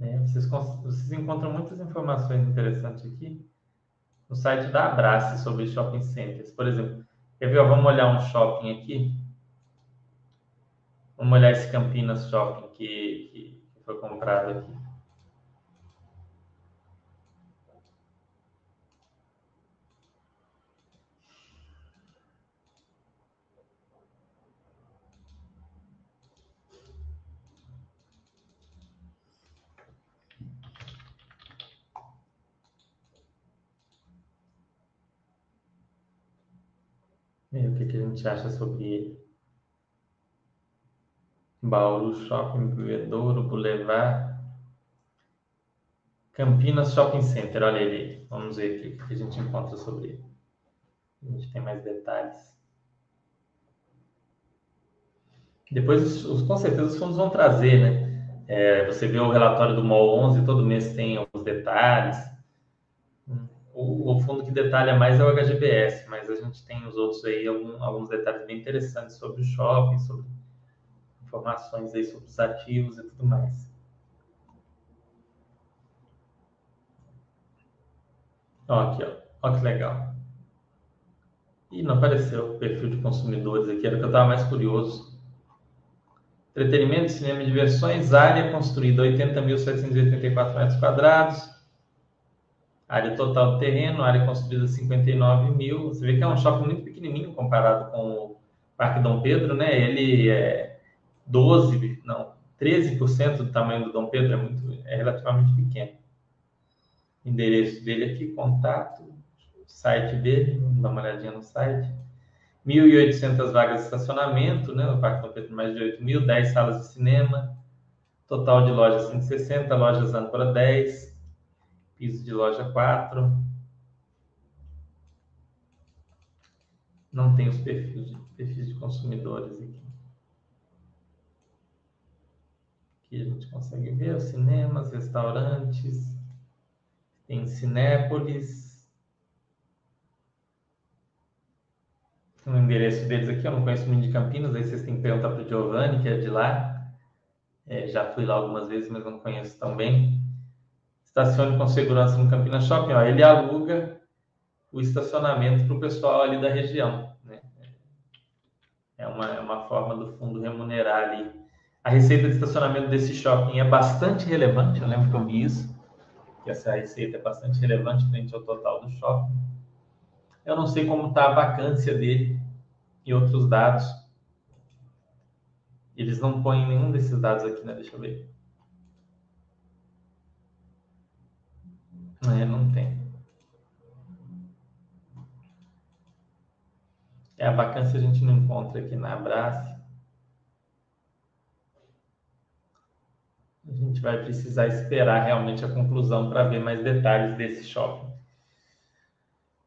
Né? Vocês, vocês encontram muitas informações interessantes aqui no site da Abrace sobre shopping centers. Por exemplo, quer ver? Vamos olhar um shopping aqui. Vamos olhar esse Campinas Shopping que, que foi comprado aqui. E o que, que a gente acha sobre ele? Bauru Shopping, Bebedouro, Boulevard. Campinas Shopping Center, olha ele. Vamos ver o que a gente encontra sobre ele. A gente tem mais detalhes. Depois, os, com certeza, os fundos vão trazer, né? É, você vê o relatório do MOL 11, todo mês tem alguns detalhes o, o, fundo que detalha mais é o HGBS, mas a gente tem os outros aí, algum, alguns detalhes bem interessantes sobre o shopping, sobre informações aí sobre os ativos e tudo mais. Ó, aqui, ó. Ó que legal. E não apareceu o perfil de consumidores aqui, era o que eu estava mais curioso. Entretenimento, cinema e diversões, área construída 80.784 metros quadrados, Área total do terreno, área construída 59 mil. Você vê que é um shopping muito pequenininho comparado com o Parque Dom Pedro, né? Ele é 12, não, 13% do tamanho do Dom Pedro, é, muito, é relativamente pequeno. Endereço dele aqui, contato, site dele, vamos dar uma olhadinha no site. 1.800 vagas de estacionamento, né? No Parque Dom Pedro, mais de 8 mil, 10 salas de cinema, total de lojas 160, lojas âncora 10, piso de loja 4. Não tem os perfis de, perfis de consumidores aqui. Aqui a gente consegue ver os cinemas, restaurantes, tem Cinépolis. O endereço deles aqui, eu não conheço muito de Campinas, aí vocês têm que perguntar para o Giovanni, que é de lá. É, já fui lá algumas vezes, mas não conheço tão bem estacione com segurança no Campinas Shopping, ó, ele aluga o estacionamento para o pessoal ali da região. Né? É, uma, é uma forma do fundo remunerar ali. A receita de estacionamento desse shopping é bastante relevante, eu lembro que eu vi isso, que essa receita é bastante relevante frente ao total do shopping. Eu não sei como está a vacância dele e outros dados. Eles não põem nenhum desses dados aqui, né? Deixa eu ver. É, não tem. É, a vacância a gente não encontra aqui na Abrace. A gente vai precisar esperar realmente a conclusão para ver mais detalhes desse shopping.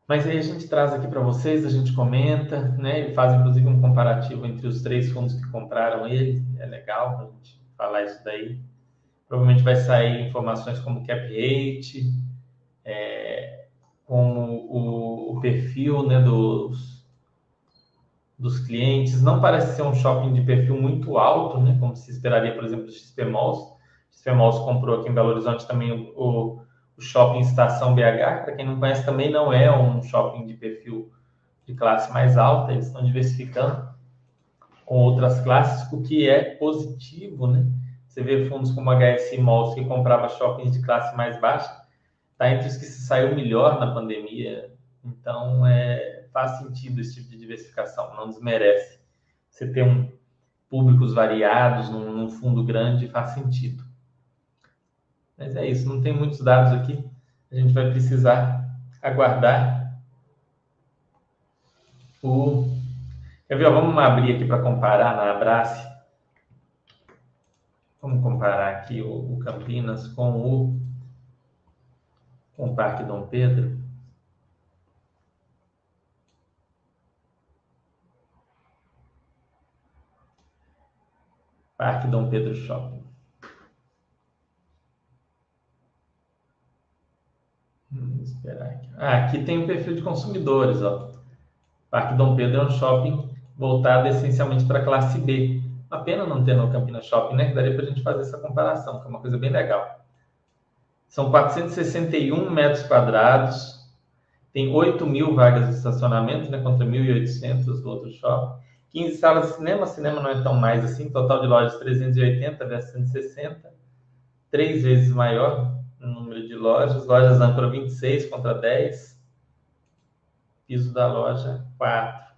Mas aí a gente traz aqui para vocês, a gente comenta, né? E faz inclusive um comparativo entre os três fundos que compraram ele. É legal a gente falar isso daí. Provavelmente vai sair informações como cap rate, é, com o, o, perfil né, dos, dos clientes. Não parece ser um shopping de perfil muito alto, né, como se esperaria, por exemplo, do XP Malls. O XP Malls comprou aqui em Belo Horizonte também o, o shopping Estação BH. Para quem não conhece, também não é um shopping de perfil de classe mais alta, eles estão diversificando com outras classes, o que é positivo, né? Você vê fundos como a HSI Malls que comprava shoppings de classe mais baixa, está entre os que se saiu melhor na pandemia. Então, é, faz sentido esse tipo de diversificação, não desmerece. Você ter um públicos variados num, num fundo grande faz sentido. Mas é isso, não tem muitos dados aqui. A gente vai precisar aguardar o. Quer ver? Vamos abrir aqui para comparar na Abrace. Vamos comparar aqui o, o Campinas com o, com o Parque Dom Pedro. Parque Dom Pedro Shopping. Vamos esperar aqui. Ah, aqui tem o perfil de consumidores, ó. Parque Dom Pedro é um shopping voltado essencialmente para a classe B. Uma pena não ter no Campinas Shopping, né? Que daria para a gente fazer essa comparação, que é uma coisa bem legal. São 461 metros quadrados, tem 8 mil vagas de estacionamento, né? Contra 1.800 do outro shopping. 15 salas de cinema, cinema não é tão mais assim, total de lojas 380 versus 160, três vezes maior o número de lojas, lojas âncora 26 contra 10, piso da loja 4.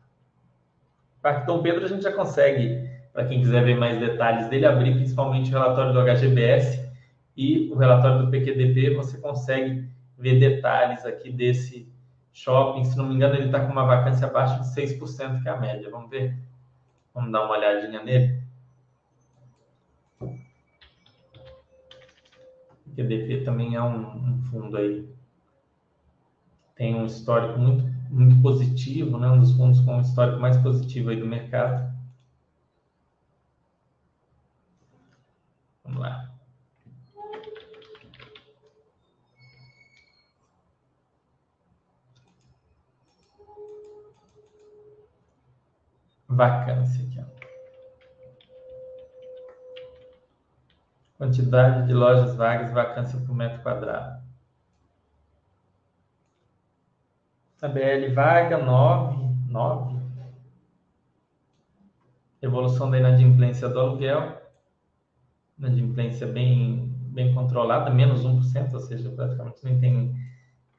Parque Dom Pedro a gente já consegue, para quem quiser ver mais detalhes dele, abrir principalmente o relatório do HGBS e o relatório do PQDP, você consegue ver detalhes aqui desse shopping. Se não me engano, ele está com uma vacância abaixo de 6%, que é a média. Vamos ver? Vamos dar uma olhadinha nele. O PQDP também é um, um fundo aí tem um histórico muito muito positivo, né? um dos fundos com um histórico mais positivo aí do mercado. Vamos lá. Vacância aqui. Ó. Quantidade de lojas vagas, vacância por metro quadrado. BL vaga 9, 9. Evolução da inadimplência do aluguel. Inadimplência bem, bem controlada, menos 1%, ou seja, praticamente nem tem,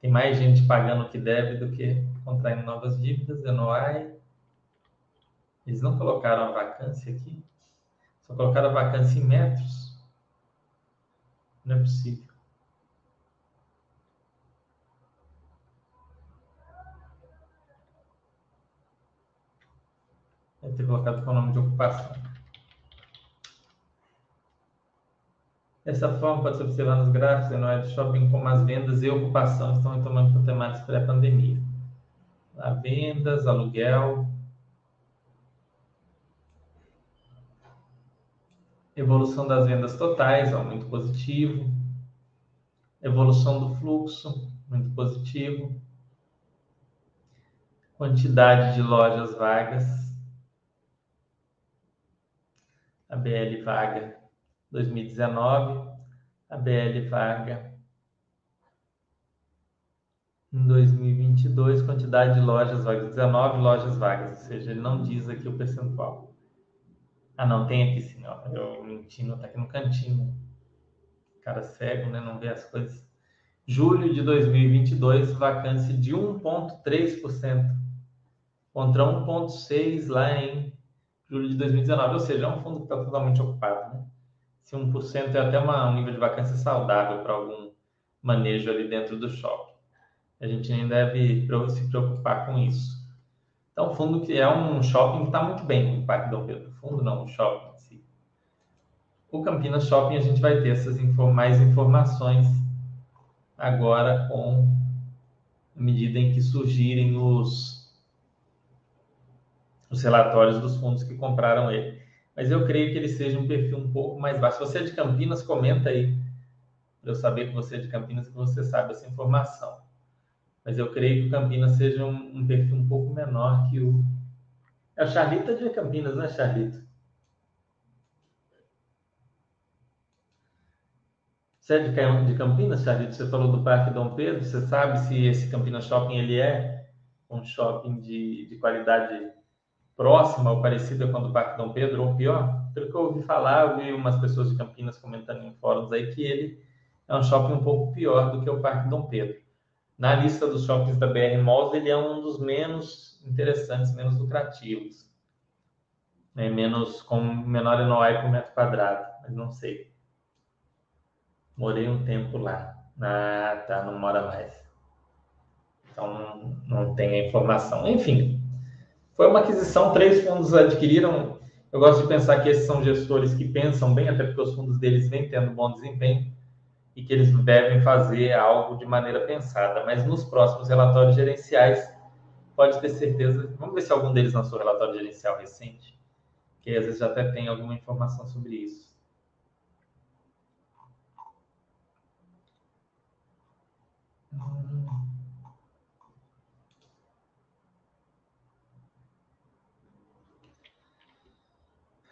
tem mais gente pagando o que deve do que contraindo novas dívidas. NOI. Eles não colocaram a vacância aqui, só colocaram a vacância em metros. Não é possível. Deve ter colocado com o nome de ocupação. Dessa forma, pode-se observar nos gráficos anuais do shopping como as vendas e ocupação estão retomando patamares pré-pandemia. Vendas, aluguel, evolução das vendas totais, ó, muito positivo. Evolução do fluxo, muito positivo. Quantidade de lojas vagas, a BL Vaga 2019, a BL Vaga em 2022, quantidade de lojas vagas, 19 lojas vagas, ou seja, ele não diz aqui o percentual. Ah, não, tem aqui sim, ó, eu mentindo, tá aqui no cantinho. Cara cego, né, não vê as coisas. Julho de 2022, vacância de 1,3%, contra 1,6% lá em julho de 2019, ou seja, é um fundo que está totalmente ocupado. Né? Se 1% é até uma, um nível de vacância saudável para algum manejo ali dentro do shopping. A gente nem deve se preocupar com isso. Então, fundo que é um shopping que está muito bem, o Parque Dom Pedro. Fundo não, o shopping em si. O Campinas Shopping a gente vai ter essas mais informações agora com a medida em que surgirem os os relatórios dos fundos que compraram ele. Mas eu creio que ele seja um perfil um pouco mais baixo. Se você é de Campinas, comenta aí, para eu saber que você é de Campinas que você sabe essa informação. Mas eu creio que o Campinas seja um, um perfil um pouco menor que o. É o Charlito de Campinas, não é Charlito? Você é de Campinas, Charlito? Você falou do Parque Dom Pedro. Você sabe se esse Campinas Shopping ele é um shopping de, de qualidade próxima ou parecida com a do Parque Dom Pedro, ou pior, pelo que eu ouvi falar, eu vi umas pessoas de Campinas comentando em fóruns aí que ele é um shopping um pouco pior do que o Parque Dom Pedro. Na lista dos shoppings da BR Malls, ele é um dos menos interessantes, menos lucrativos. Né? Menos, com menor NOI por metro quadrado, mas não sei. Morei um tempo lá. Ah, tá, não mora mais. Então, não tem a informação. Enfim, foi uma aquisição, três fundos adquiriram. Eu gosto de pensar que esses são gestores que pensam bem, até porque os fundos deles vêm tendo bom desempenho e que eles devem fazer algo de maneira pensada. Mas nos próximos relatórios gerenciais, pode ter certeza. Vamos ver se algum deles lançou relatório gerencial recente, que às vezes já até tem alguma informação sobre isso.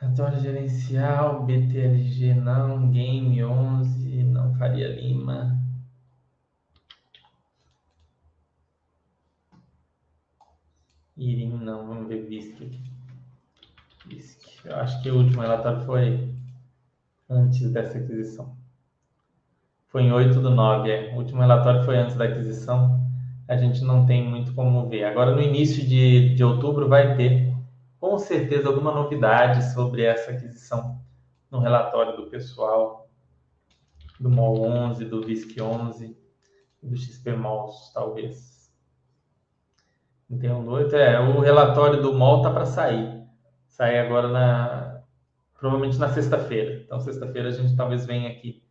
Relatório gerencial, BTLG não, Game 11, não, Faria Lima. Irim não, vamos ver BISC aqui. BISC. Eu acho que o último relatório foi antes dessa aquisição. Foi em 8 do 9, é. O último relatório foi antes da aquisição. A gente não tem muito como ver. Agora, no início de, de outubro, vai ter com certeza alguma novidade sobre essa aquisição no relatório do pessoal do MOL 11, do VISC 11 e do XP MOLs, talvez. Então, doido, é, o relatório do MOL tá para sair. Sai agora na provavelmente na sexta-feira. Então, sexta-feira a gente talvez venha aqui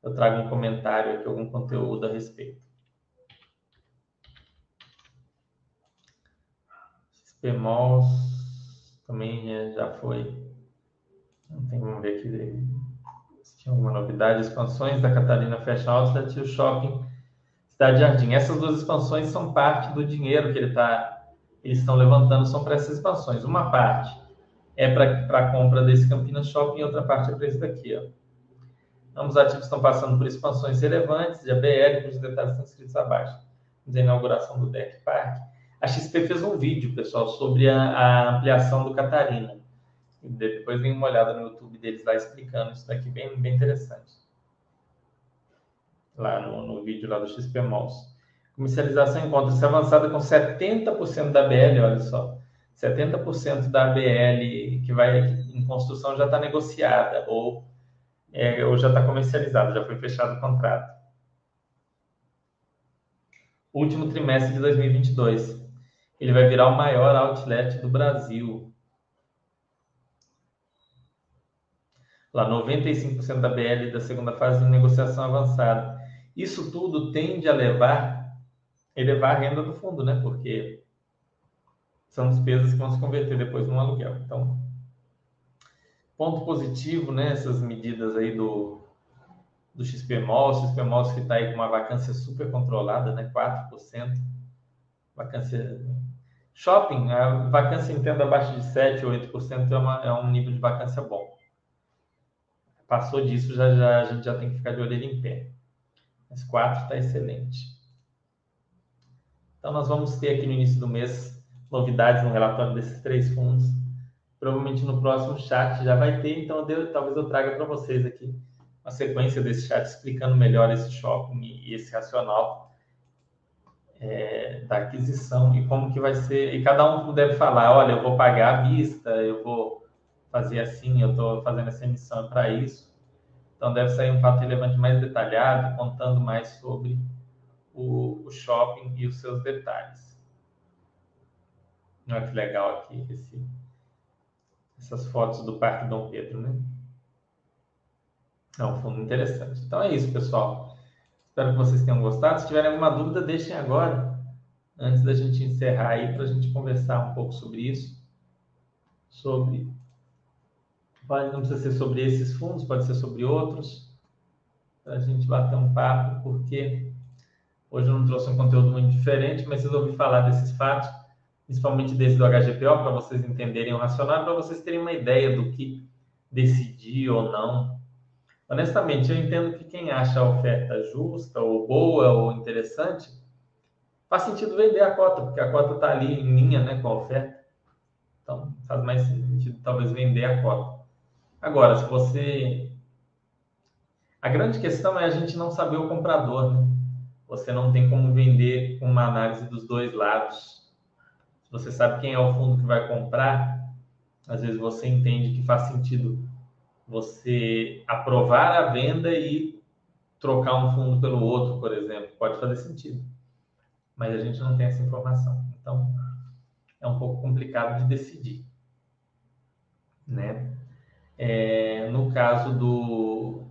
eu trago um comentário aqui, algum conteúdo a respeito. XP também já foi. Não tem, vamos ver aqui se tinha alguma novidade. Expansões da Catarina Fashion Outlet e o Shopping Cidade Jardim. Essas duas expansões são parte do dinheiro que ele tá, eles estão levantando, são para essas expansões. Uma parte é para a compra desse Campinas Shopping e outra parte é para esse daqui. Ó. Ambos ativos estão passando por expansões relevantes de ABL, cujos detalhes estão escritos abaixo. a inauguração do Deck Park a XP fez um vídeo, pessoal, sobre a, a ampliação do Catarina. Depois dê uma olhada no YouTube deles lá explicando isso daqui, bem, bem interessante. Lá no, no vídeo lá do XP Malls. Comercialização encontra-se avançada com 70% da BL, olha só. 70% da BL que vai em construção já está negociada ou, é, ou já está comercializada, já foi fechado o contrato. Último trimestre de 2022 ele vai virar o maior outlet do Brasil. Lá 95% da BL da segunda fase de negociação avançada. Isso tudo tende a levar elevar a renda do fundo, né? Porque são despesas que vão se converter depois num aluguel. Então, ponto positivo, né? Essas medidas aí do, do XP Malls, XP Malls que está aí com uma vacância super controlada, né? 4%. Vacância Shopping, a vacância entendo abaixo de 7 ou 8% é, uma, é um nível de vacância bom. Passou disso, já, já, a gente já tem que ficar de orelha em pé. Mas 4 está excelente. Então, nós vamos ter aqui no início do mês novidades no relatório desses três fundos. Provavelmente no próximo chat já vai ter, então eu, talvez eu traga para vocês aqui uma sequência desse chat explicando melhor esse shopping e esse racional é, da aquisição e como que vai ser. E cada um deve falar, olha, eu vou pagar à vista, eu vou fazer assim, eu estou fazendo essa emissão para isso. Então deve sair um fato relevante mais detalhado, contando mais sobre o, o shopping e os seus detalhes. Olha que legal aqui esse, essas fotos do Parque Dom Pedro, né? É um fundo interessante. Então é isso, pessoal. Espero que vocês tenham gostado. Se tiverem alguma dúvida, deixem agora, antes da gente encerrar aí, para a gente conversar um pouco sobre isso. Sobre. Pode, não precisa ser sobre esses fundos, pode ser sobre outros, para a gente bater um papo, porque hoje eu não trouxe um conteúdo muito diferente, mas resolvi falar desses fatos, principalmente desse do HGPO, para vocês entenderem o racional, para vocês terem uma ideia do que decidir ou não Honestamente, eu entendo que quem acha a oferta justa, ou boa, ou interessante, faz sentido vender a cota, porque a cota está ali em linha né, com a oferta. Então, faz mais sentido talvez vender a cota. Agora, se você. A grande questão é a gente não saber o comprador, né? você não tem como vender com uma análise dos dois lados. Se você sabe quem é o fundo que vai comprar, às vezes você entende que faz sentido você aprovar a venda e trocar um fundo pelo outro, por exemplo. Pode fazer sentido. Mas a gente não tem essa informação. Então, é um pouco complicado de decidir. Né? É, no caso do,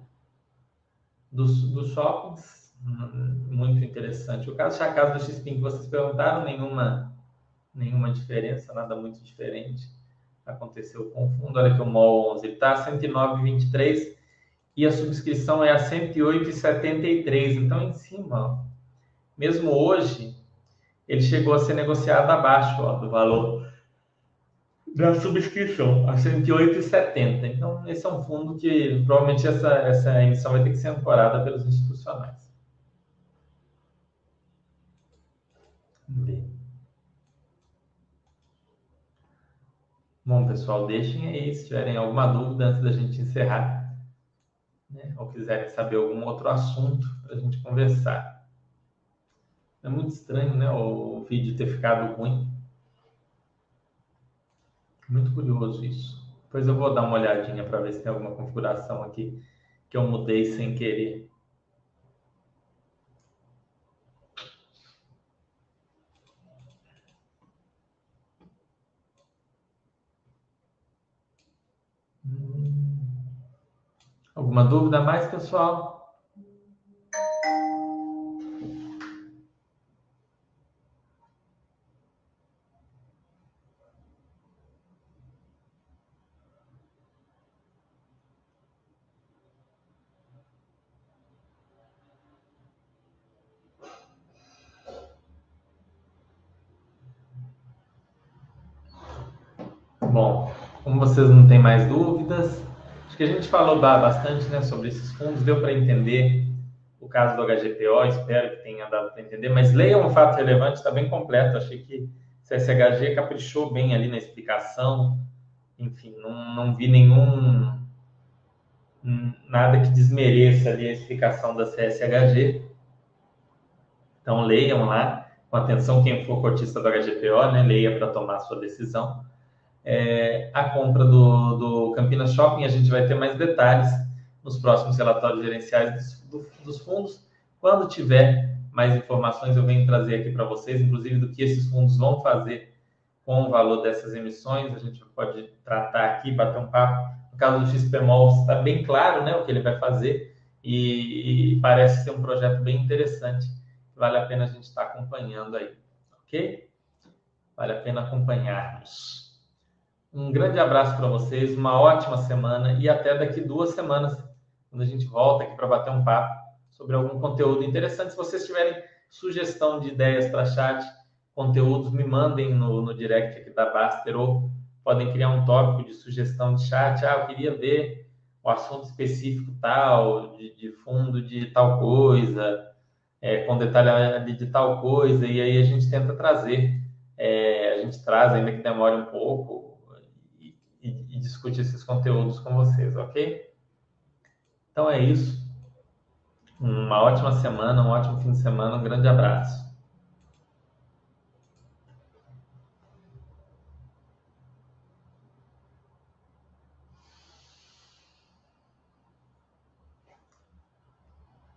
dos, dos shoppings, muito interessante. O caso da casa do que vocês perguntaram, nenhuma, nenhuma diferença, nada muito diferente aconteceu com o fundo. Olha que o MOL 11 está a 109,23 e a subscrição é a 108,73. Então, em cima, mesmo hoje, ele chegou a ser negociado abaixo ó, do valor da subscrição, a 108,70. Então, esse é um fundo que provavelmente essa, essa emissão vai ter que ser ancorada pelos institucionais. Bom, pessoal, deixem aí se tiverem alguma dúvida antes da gente encerrar, né? ou quiserem saber algum outro assunto para a gente conversar. É muito estranho, né, o vídeo ter ficado ruim. Muito curioso isso. Depois eu vou dar uma olhadinha para ver se tem alguma configuração aqui que eu mudei sem querer. Alguma dúvida mais, pessoal? Bom, como vocês não têm mais dúvidas, que a gente falou bastante né, sobre esses fundos, deu para entender o caso do HGPO, espero que tenha dado para entender, mas leiam um fato relevante, está bem completo. Achei que CSHG caprichou bem ali na explicação, enfim, não, não vi nenhum nada que desmereça ali a explicação da CSHG. Então leiam lá com atenção quem for cotista do HGPO, né, leia para tomar a sua decisão é, a compra do, do Campinas Shopping. A gente vai ter mais detalhes nos próximos relatórios gerenciais dos, dos fundos. Quando tiver mais informações, eu venho trazer aqui para vocês, inclusive do que esses fundos vão fazer com o valor dessas emissões. A gente pode tratar aqui, bater um papo. No caso do XPMOL, está bem claro né, o que ele vai fazer e, e parece ser um projeto bem interessante. Vale a pena a gente estar tá acompanhando aí, ok? Vale a pena acompanharmos. Um grande abraço para vocês, uma ótima semana e até daqui duas semanas, quando a gente volta aqui para bater um papo sobre algum conteúdo interessante. Se vocês tiverem sugestão de ideias para chat, conteúdos, me mandem no, no direct aqui da Baster ou podem criar um tópico de sugestão de chat. Ah, eu queria ver o assunto específico tal, de, de fundo de tal coisa, é, com detalhe de tal coisa, e aí a gente tenta trazer. É, a gente traz, ainda que demore um pouco, discutir esses conteúdos com vocês, ok? Então é isso. Uma ótima semana, um ótimo fim de semana, um grande abraço.